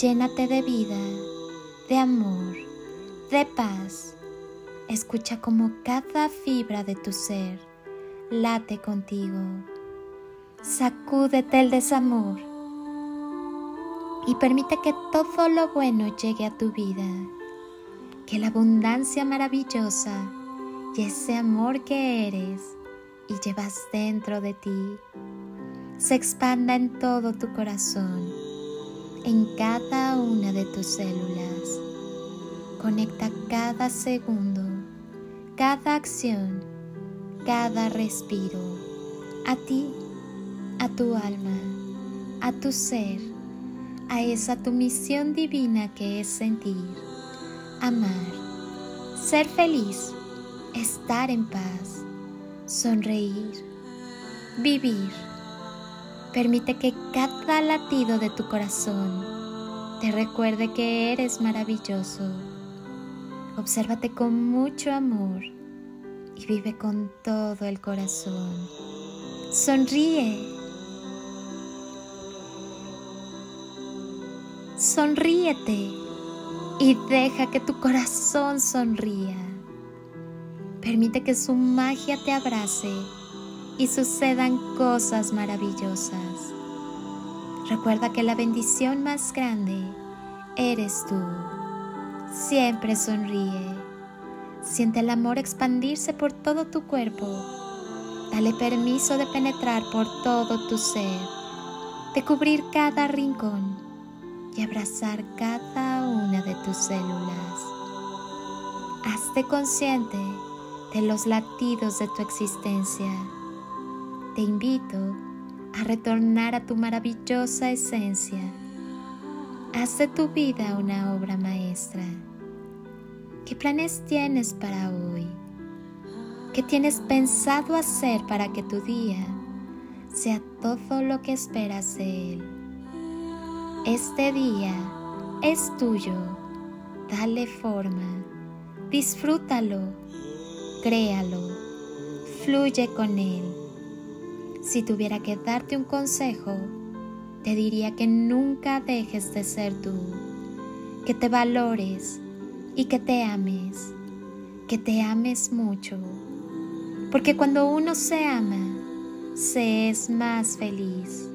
Llénate de vida, de amor, de paz. Escucha como cada fibra de tu ser late contigo. Sacúdete el desamor y permite que todo lo bueno llegue a tu vida. Que la abundancia maravillosa y ese amor que eres y llevas dentro de ti se expanda en todo tu corazón en cada una de tus células. Conecta cada segundo, cada acción, cada respiro a ti, a tu alma, a tu ser, a esa tu misión divina que es sentir, amar, ser feliz, estar en paz, sonreír, vivir Permite que cada latido de tu corazón te recuerde que eres maravilloso. Obsérvate con mucho amor y vive con todo el corazón. Sonríe. Sonríete y deja que tu corazón sonría. Permite que su magia te abrace y sucedan cosas maravillosas. Recuerda que la bendición más grande eres tú. Siempre sonríe. Siente el amor expandirse por todo tu cuerpo. Dale permiso de penetrar por todo tu ser, de cubrir cada rincón y abrazar cada una de tus células. Hazte consciente de los latidos de tu existencia te invito a retornar a tu maravillosa esencia. Haz de tu vida una obra maestra. ¿Qué planes tienes para hoy? ¿Qué tienes pensado hacer para que tu día sea todo lo que esperas de él? Este día es tuyo. Dale forma. Disfrútalo. Créalo. Fluye con él si tuviera que darte un consejo, te diría que nunca dejes de ser tú, que te valores y que te ames, que te ames mucho, porque cuando uno se ama, se es más feliz.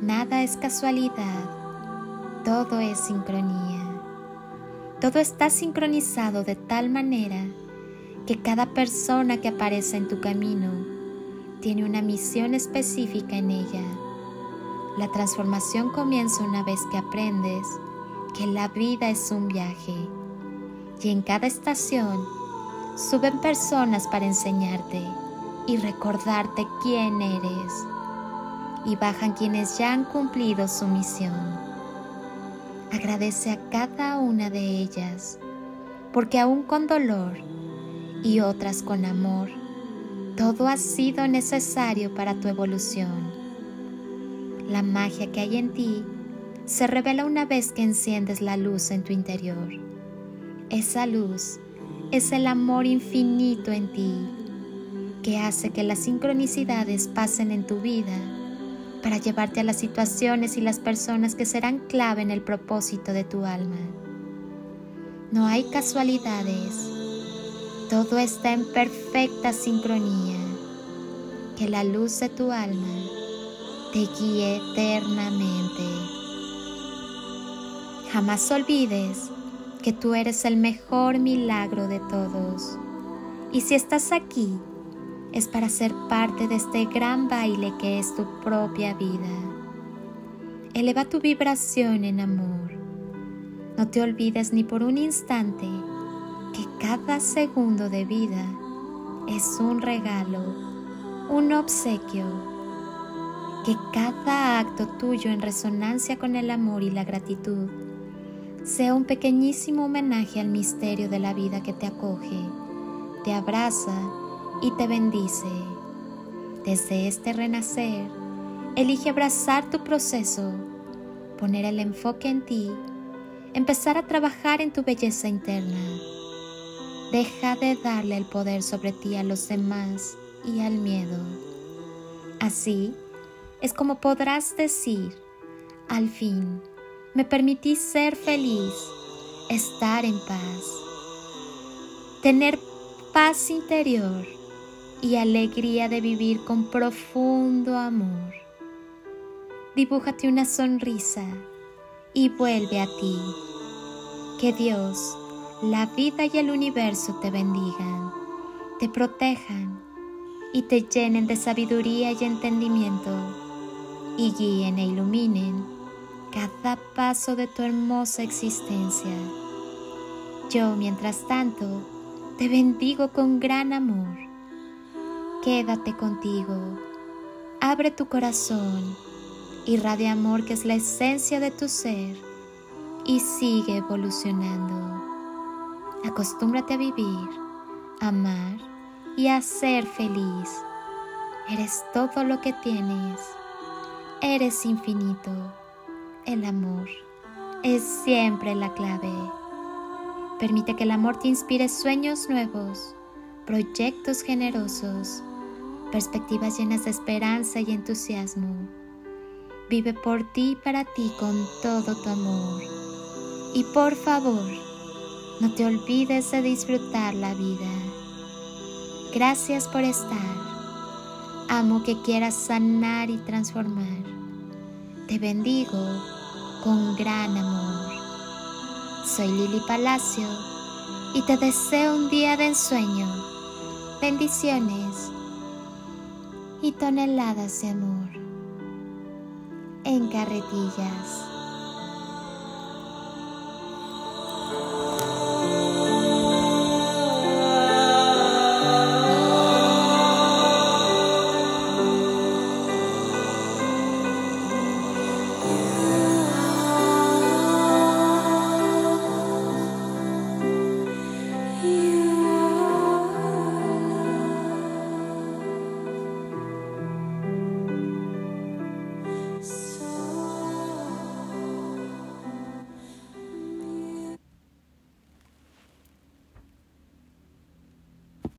Nada es casualidad, todo es sincronía. Todo está sincronizado de tal manera que cada persona que aparece en tu camino tiene una misión específica en ella. La transformación comienza una vez que aprendes que la vida es un viaje y en cada estación suben personas para enseñarte y recordarte quién eres y bajan quienes ya han cumplido su misión. Agradece a cada una de ellas porque aún con dolor y otras con amor, todo ha sido necesario para tu evolución. La magia que hay en ti se revela una vez que enciendes la luz en tu interior. Esa luz es el amor infinito en ti que hace que las sincronicidades pasen en tu vida para llevarte a las situaciones y las personas que serán clave en el propósito de tu alma. No hay casualidades todo está en perfecta sincronía. Que la luz de tu alma te guíe eternamente. Jamás olvides que tú eres el mejor milagro de todos. Y si estás aquí, es para ser parte de este gran baile que es tu propia vida. Eleva tu vibración en amor. No te olvides ni por un instante que cada segundo de vida es un regalo, un obsequio. Que cada acto tuyo en resonancia con el amor y la gratitud sea un pequeñísimo homenaje al misterio de la vida que te acoge, te abraza y te bendice. Desde este renacer, elige abrazar tu proceso, poner el enfoque en ti, empezar a trabajar en tu belleza interna. Deja de darle el poder sobre ti a los demás y al miedo. Así es como podrás decir, al fin, me permití ser feliz, estar en paz, tener paz interior y alegría de vivir con profundo amor. Dibújate una sonrisa y vuelve a ti. Que Dios, la vida y el universo te bendigan, te protejan y te llenen de sabiduría y entendimiento y guíen e iluminen cada paso de tu hermosa existencia. Yo, mientras tanto, te bendigo con gran amor Quédate contigo, abre tu corazón, irradia amor que es la esencia de tu ser y sigue evolucionando. Acostúmbrate a vivir, amar y a ser feliz. Eres todo lo que tienes. Eres infinito. El amor es siempre la clave. Permite que el amor te inspire sueños nuevos, proyectos generosos perspectivas llenas de esperanza y entusiasmo. Vive por ti y para ti con todo tu amor. Y por favor, no te olvides de disfrutar la vida. Gracias por estar. Amo que quieras sanar y transformar. Te bendigo con gran amor. Soy Lili Palacio y te deseo un día de ensueño. Bendiciones y toneladas de amor en carretillas.